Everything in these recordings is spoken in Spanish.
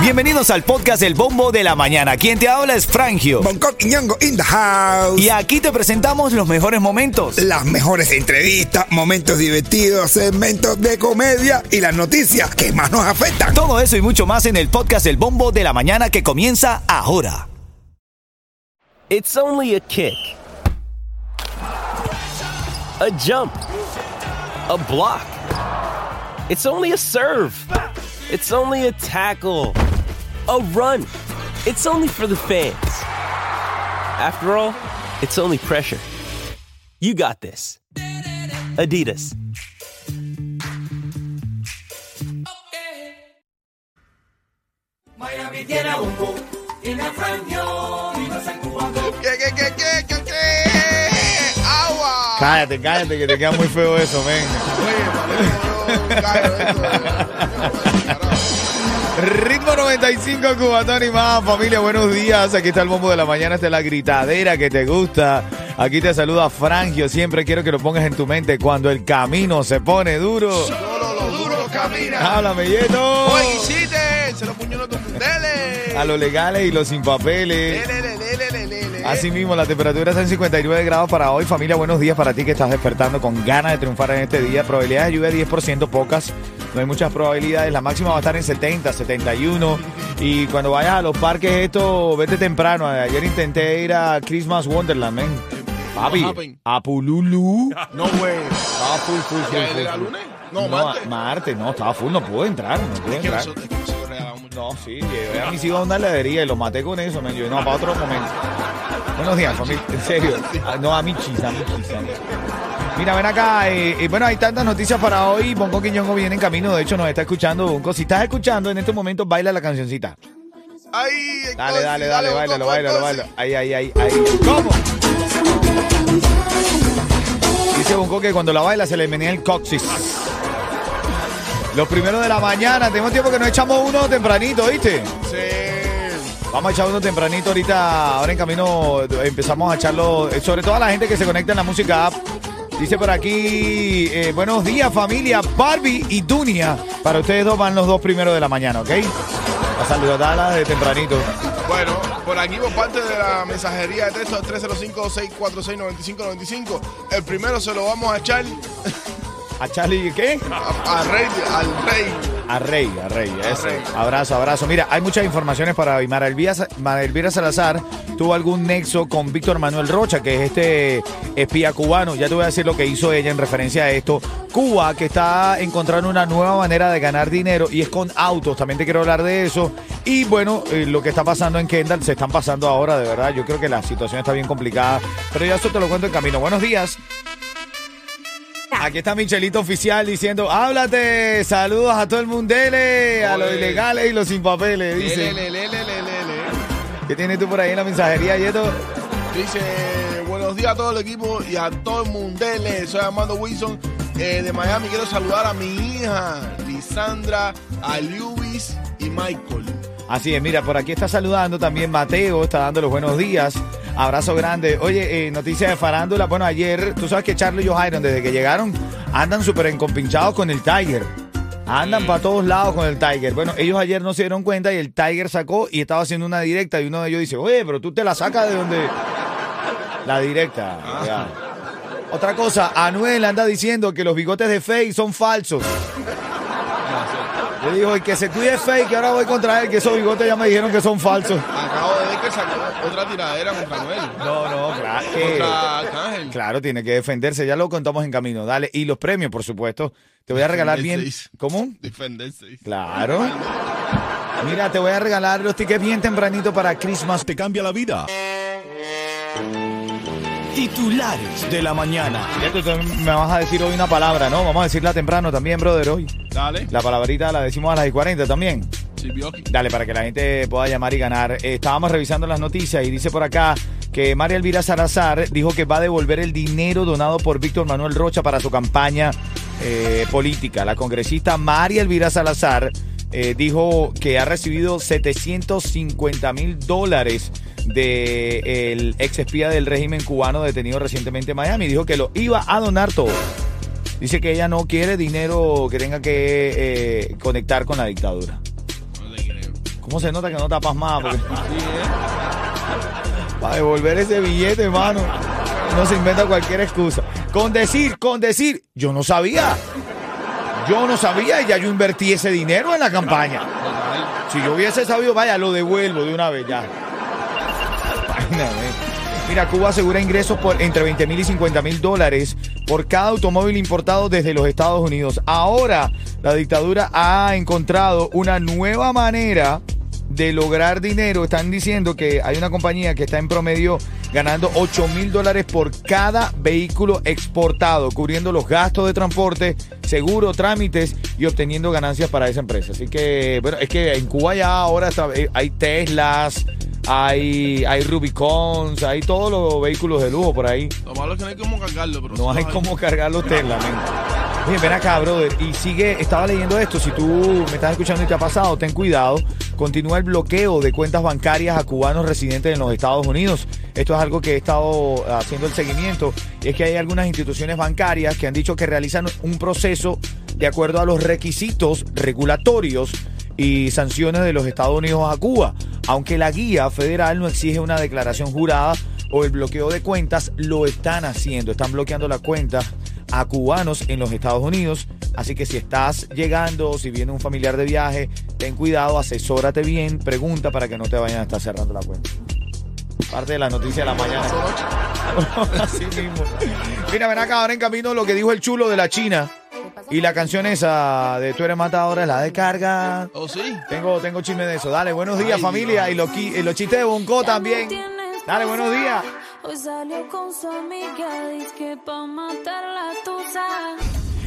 Bienvenidos al podcast El Bombo de la Mañana. Quien te habla es Frangio. Bangkok y Ñongo in the house. Y aquí te presentamos los mejores momentos. Las mejores entrevistas, momentos divertidos, segmentos de comedia y las noticias que más nos afectan. Todo eso y mucho más en el podcast El Bombo de la Mañana que comienza ahora. It's only a kick. A jump. A block. It's only a serve. It's only a tackle. A run. It's only for the fans. After all, it's only pressure. You got this. Adidas. ¿Qué, qué, qué, qué, qué, qué? ¡Agua! Cállate, cállate, que te queda muy feo eso, men. Oye, Ritmo 95, Cubatón y más. Familia, buenos días. Aquí está el bombo de la mañana. Esta es la gritadera que te gusta. Aquí te saluda Frangio. Siempre quiero que lo pongas en tu mente cuando el camino se pone duro. Solo los duros caminan. Háblame, Yeto. Hiciste, se lo puñó tus dele. A los legales y los sin papeles. Lele, lele, lele, lele. Así mismo, la temperatura está en 59 grados para hoy. Familia, buenos días para ti que estás despertando con ganas de triunfar en este día. Probabilidades de lluvia 10%, pocas. No hay muchas probabilidades. La máxima va a estar en 70, 71. Y cuando vayas a los parques, esto, vete temprano. Ayer intenté ir a Christmas Wonderland, men. Papi, a Pululu. No, güey. Estaba full, full, full. ¿Ya full, full. lunes? No, No, martes. martes, no, estaba full, no puedo entrar, no que entrar. No, sí, llevé a mis hijos a una heladería y los maté con eso, men. Yo, no, para otro momento. Buenos días, familia. En serio. Ah, No, a mi chisa, a mi chisa. Mira, ven acá. eh, eh, bueno, hay tantas noticias para hoy. Bongo Quiñongo viene en camino. De hecho, nos está escuchando. Bongo, si estás escuchando en estos momentos, baila la cancioncita. Ay, Dale, entonces, dale, dale, Bonco, bailalo, bailalo, entonces. bailalo. Ahí, ahí, ahí, ahí. ¿Cómo? Dice Bongo que cuando la baila se le menea el coxis. Los primeros de la mañana. Tenemos tiempo que nos echamos uno tempranito, ¿viste? Sí. Vamos a echar uno tempranito ahorita, ahora en camino empezamos a echarlo, eh, sobre todo a la gente que se conecta en la música app. Dice por aquí, eh, buenos días familia, Barbie y Dunia. Para ustedes dos van los dos primeros de la mañana, ¿ok? A saludarlas de tempranito. Bueno, por aquí por parte de la mensajería de texto 305-646-9595, el primero se lo vamos a echar A Charlie, ¿qué? a, a rey, al rey. A Rey, a Rey. Abrazo, abrazo. Mira, hay muchas informaciones para hoy. Mara Elvira, Mara Elvira Salazar tuvo algún nexo con Víctor Manuel Rocha, que es este espía cubano. Ya te voy a decir lo que hizo ella en referencia a esto. Cuba, que está encontrando una nueva manera de ganar dinero y es con autos. También te quiero hablar de eso. Y bueno, eh, lo que está pasando en Kendall, se están pasando ahora, de verdad. Yo creo que la situación está bien complicada. Pero ya eso te lo cuento en camino. Buenos días. Aquí está Michelito Oficial diciendo, háblate, saludos a todo el mundele, a los ilegales y los sin papeles, dice. Lele, lele, lele, lele. ¿Qué tienes tú por ahí en la mensajería, Yeto? Dice, buenos días a todo el equipo y a todo el mundele. Soy Armando Wilson eh, de Miami. Quiero saludar a mi hija, Lisandra, a Lewis y Michael. Así es, mira, por aquí está saludando también Mateo, está dando los buenos días. Abrazo grande. Oye, eh, noticia de farándula. Bueno, ayer, tú sabes que Charlie y Johairon, desde que llegaron, andan súper encompinchados con el Tiger. Andan para todos lados con el Tiger. Bueno, ellos ayer no se dieron cuenta y el Tiger sacó y estaba haciendo una directa y uno de ellos dice, oye, pero tú te la sacas de donde... La directa. ya. Otra cosa, Anuel anda diciendo que los bigotes de Faye son falsos. Le dijo, el que se cuide Faye, que ahora voy contra él, que esos bigotes ya me dijeron que son falsos. Que sacó otra tiradera contra Noel. No, no, claro. que- Contra Arcángel. Claro, tiene que defenderse, ya lo contamos en camino. Dale, y los premios, por supuesto. Te voy a regalar bien. Defenderse. ¿Cómo? Defenderse. Claro. Mira, te voy a regalar los tickets bien tempranito para Christmas. Te cambia la vida. Titulares de la mañana. Ya tú te- me vas a decir hoy una palabra, ¿no? Vamos a decirla temprano también, brother, hoy. Dale. La palabrita la decimos a las y 40 también. Dale, para que la gente pueda llamar y ganar. Eh, estábamos revisando las noticias y dice por acá que María Elvira Salazar dijo que va a devolver el dinero donado por Víctor Manuel Rocha para su campaña eh, política. La congresista María Elvira Salazar eh, dijo que ha recibido 750 mil dólares del ex espía del régimen cubano detenido recientemente en Miami. Dijo que lo iba a donar todo. dice que ella no quiere dinero que tenga que conectar con la dictadura. ¿Cómo se nota que no tapas más? Porque... Para devolver ese billete, hermano. No se inventa cualquier excusa. Con decir, con decir, yo no sabía. Yo no sabía y ya yo invertí ese dinero en la campaña. Si yo hubiese sabido, vaya, lo devuelvo de una vez ya. Mira, Cuba asegura ingresos por entre 20 mil y 50 mil dólares por cada automóvil importado desde los Estados Unidos. Ahora, la dictadura ha encontrado una nueva manera de lograr dinero. Están diciendo que hay una compañía que está en promedio ganando 8 mil dólares por cada vehículo exportado, cubriendo los gastos de transporte, seguro, trámites y obteniendo ganancias para esa empresa. Así que, bueno, es que en Cuba ya ahora eh, hay Teslas, hay, hay Rubicons, hay todos los vehículos de lujo por ahí. Lo malo es que no hay cómo cargarlo, pero No hay los cómo cargar los Tesla. Oye, ven acá, brother. Y sigue, estaba leyendo esto. Si tú me estás escuchando y te ha pasado, ten cuidado. Continúa el bloqueo de cuentas bancarias a cubanos residentes en los Estados Unidos. Esto es algo que he estado haciendo el seguimiento. Y es que hay algunas instituciones bancarias que han dicho que realizan un proceso de acuerdo a los requisitos regulatorios y sanciones de los Estados Unidos a Cuba. Aunque la guía federal no exige una declaración jurada o el bloqueo de cuentas, lo están haciendo. Están bloqueando la cuenta a cubanos en los Estados Unidos. Así que si estás llegando, si viene un familiar de viaje, ten cuidado, asesórate bien, pregunta para que no te vayan a estar cerrando la cuenta. Parte de la noticia de la mañana. Así mismo. Mira, ven acá, ahora en camino lo que dijo el chulo de la China. Y la canción esa de Tú eres matadora es la de carga. Oh, sí. Tengo, tengo chisme de eso. Dale, buenos días, Ay, familia. Dios. Y los, los chistes de Bonco también. Dale, buenos días. Hoy salió con su amiga, dice que pa' matar la.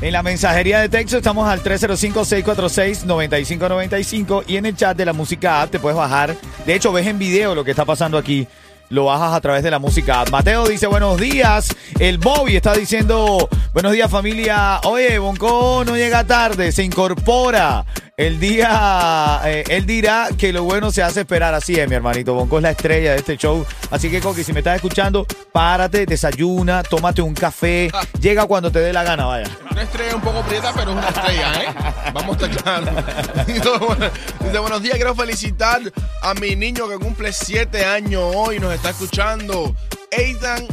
En la mensajería de texto estamos al 305-646-9595 y en el chat de la música app te puedes bajar. De hecho, ves en video lo que está pasando aquí. Lo bajas a través de la música app. Mateo dice buenos días. El Bobby está diciendo buenos días familia. Oye, Bonco no llega tarde, se incorpora. El día, eh, él dirá que lo bueno se hace esperar. Así es, mi hermanito. Bonco es la estrella de este show. Así que, Coqui, si me estás escuchando, párate, desayuna, tómate un café. Llega cuando te dé la gana, vaya. Una estrella un poco prieta, pero es una estrella, ¿eh? Vamos a estar. Dice, bueno, dice, buenos días, quiero felicitar a mi niño que cumple siete años hoy, nos está escuchando. Aidan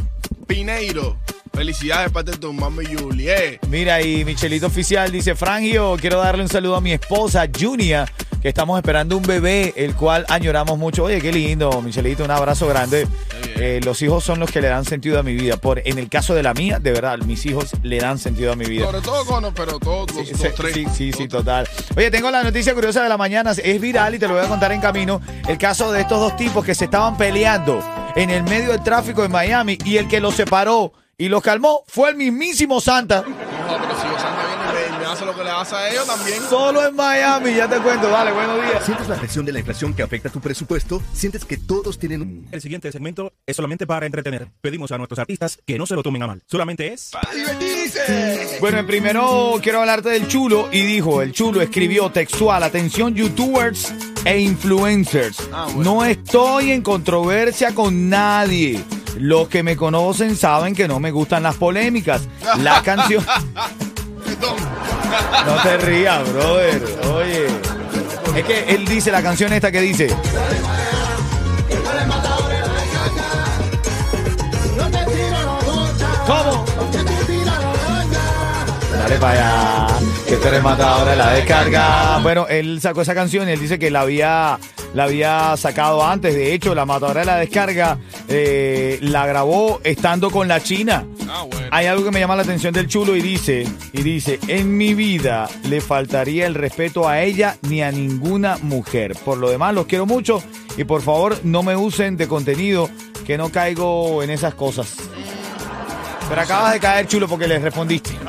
Pineiro. Felicidades de parte de tu mami Julie. Mira, y Michelito Oficial dice, Frangio, quiero darle un saludo a mi esposa, Junia, que estamos esperando un bebé, el cual añoramos mucho. Oye, qué lindo, Michelito, un abrazo grande. Eh, los hijos son los que le dan sentido a mi vida. Por, en el caso de la mía, de verdad, mis hijos le dan sentido a mi vida. Sobre todo con, pero todos los, Sí, los sí, tres. sí, sí, sí, total. Oye, tengo la noticia curiosa de la mañana. Es viral y te lo voy a contar en camino. El caso de estos dos tipos que se estaban peleando en el medio del tráfico en Miami y el que los separó y los calmó fue el mismísimo Santa. No, pero si Santa viene y me, me hace lo que le hace a ellos también. Solo en Miami, ya te cuento. Dale, buenos días. ¿Sientes la presión de la inflación que afecta tu presupuesto? ¿Sientes que todos tienen un... El siguiente segmento es solamente para entretener. Pedimos a nuestros artistas que no se lo tomen a mal. Solamente es... ¡Para divertirse! Bueno, en primero quiero hablarte del chulo y dijo, el chulo escribió textual, atención youtubers e influencers. Ah, bueno. No estoy en controversia con nadie. Los que me conocen saben que no me gustan las polémicas. La canción... No te rías, brother. Oye. Es que él dice la canción esta que dice. ¿Cómo? Dale para allá. Que tú eres matadora de la descarga. Bueno, él sacó esa canción y él dice que la había, la había sacado antes. De hecho, la matadora de la descarga eh, la grabó estando con la China. Ah, bueno. Hay algo que me llama la atención del chulo y dice, y dice, en mi vida le faltaría el respeto a ella ni a ninguna mujer. Por lo demás, los quiero mucho y por favor no me usen de contenido que no caigo en esas cosas. Pero acabas de caer, chulo, porque le respondiste.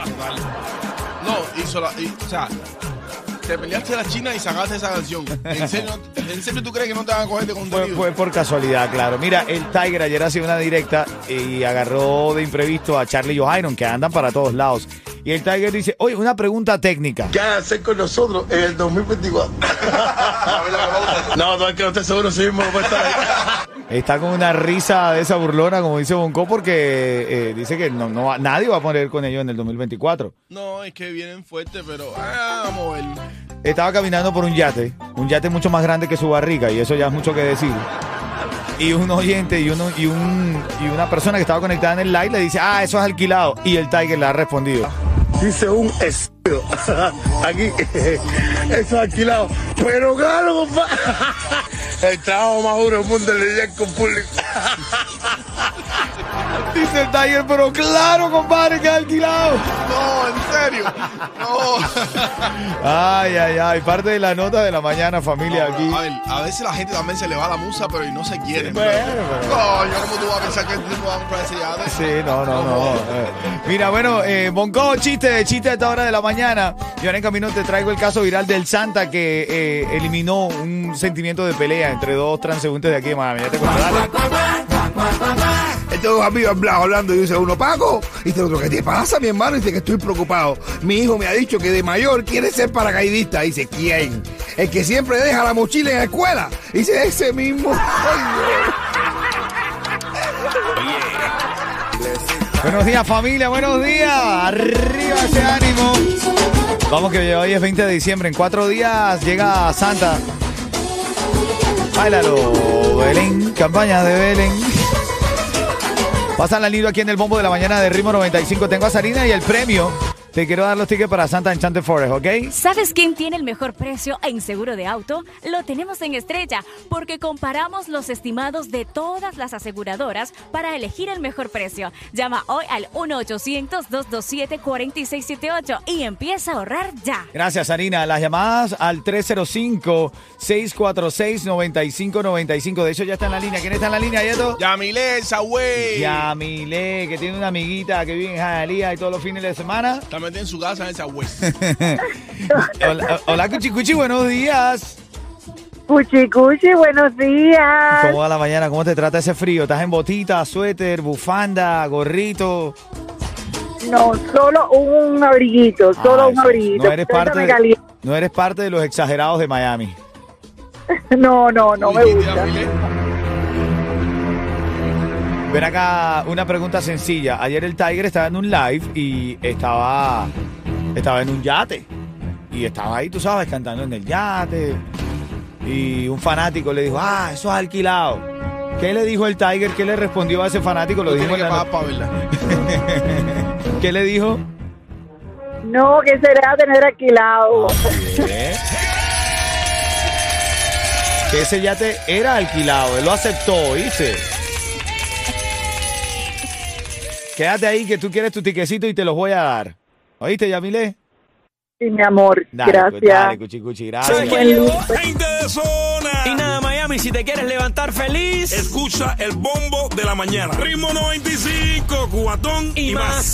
No, hizo la. y- o sea, te peleaste a la China y sacaste esa canción. ¿En serio, ¿En serio tú crees que no te van a coger de contenido? fue por casualidad, claro. Mira, el Tiger ayer hacía una directa y agarró de imprevisto a Charlie Johanon, que andan para todos lados. Y el Tiger dice, oye, una pregunta técnica. ¿Qué van a hacer con nosotros en el 2024? no, no es que no esté seguro si mismo puede estar ahí. Está con una risa de esa burlona, como dice Bonco, porque eh, dice que no, no va- nadie va a poner con ellos en el 2024. No, es que vienen fuertes, pero ah, vamos a ver. Estaba caminando por un yate, un yate mucho más grande que su barriga, y eso ya es mucho que decir. Y un oyente y, uno, y, un, y una persona que estaba conectada en el live le dice, ah, eso es alquilado. Y el Tiger le ha respondido. Dice un. Aquí, eso es alquilado. Pero claro, compa. El trabajo más duro del mundo es lidiar con público. Dice el Tiger, pero claro, compadre, que es alquilado. No, en serio. No. Ay, ay, ay, parte de la nota de la mañana, familia, aquí. A ver, a veces la gente también se le va la musa, pero y no se quieren. Bueno, pero- Coño, ¿cómo tú vas a pensar que tipo va a comprar ese yate? Sí, no, no, no. Eh, Mira, bueno, eh, Bonco, chiste, chiste a esta hora de la mañana. Yo en el camino te traigo el caso viral del Santa que eh, eliminó un sentimiento de pelea entre dos transeúntes de aquí de Miami. Ya te cuento, dos amigos hablan- hablando y dice uno, Paco, y dice otro, ¿qué te pasa, mi hermano? Y dice que eestoy preocupado. Mi hijo me ha dicho que de mayor quiere ser paracaidista. Dice, ¿quién? El que siempre deja la mochila en la escuela. Dice, ese mismo. Buenos días, familia, buenos días. Arriba ese ánimo. Vamos que hoy es 20 de diciembre. En cuatro días llega Santa. Báilalo, Belén. Campaña de Belén. Pasan la lindo aquí en el bombo de la mañana de Ritmo 95. Tengo a Sarina y el premio. Te quiero dar los tickets para Santa Enchanted Forest, ¿ok? ¿Sabes quién tiene el mejor precio en seguro de auto? Lo tenemos en Estrella, porque comparamos los estimados de todas las aseguradoras para elegir el mejor precio. Llama hoy al 1-800-227-4678 y empieza a ahorrar ya. Gracias, Sarina. Las llamadas al 305-646-9595. De hecho, ya está en la línea. ¿Quién está en la línea, Yeto? Yamile, esa güey. Yamile, que tiene una amiguita que vive en Hialeah y todos los fines de semana. Está metida en su casa en esa güey. Hola, hola, Cuchi Cuchi, buenos días. Cuchi Cuchi, buenos días. ¿Cómo va la mañana? ¿Cómo te trata ese frío? ¿Estás en botita, suéter, bufanda, gorrito? No, solo un abriguito, solo Ah, un abriguito. No eres, parte de, no eres parte de los exagerados de Miami. No, no, no me gusta. Ven acá, una pregunta sencilla. Ayer el Tiger estaba en un live y estaba, estaba en un yate. Y estaba ahí, tú sabes, cantando en el yate. Y un fanático le dijo, ah, eso es alquilado. ¿Qué le dijo el Tiger? ¿Qué le respondió a ese fanático? Lo dijo tiene en que la. ¿Qué le dijo? No, que será tener alquilado. ¿Qué? Que ese yate era alquilado, él lo aceptó, ¿oíste? Quédate ahí que tú quieres tu tiquecito y te los voy a dar. ¿Oíste, Yamile? Sí, mi amor, Dale, gracias. pues, dale, cuchi, cuchi, gracias. ¿Sabes quién llegó? Gente de zona. Y nada, Miami, si te quieres levantar feliz. Escucha el bombo de la mañana. Ritmo 95, cuatón y, Y más. más.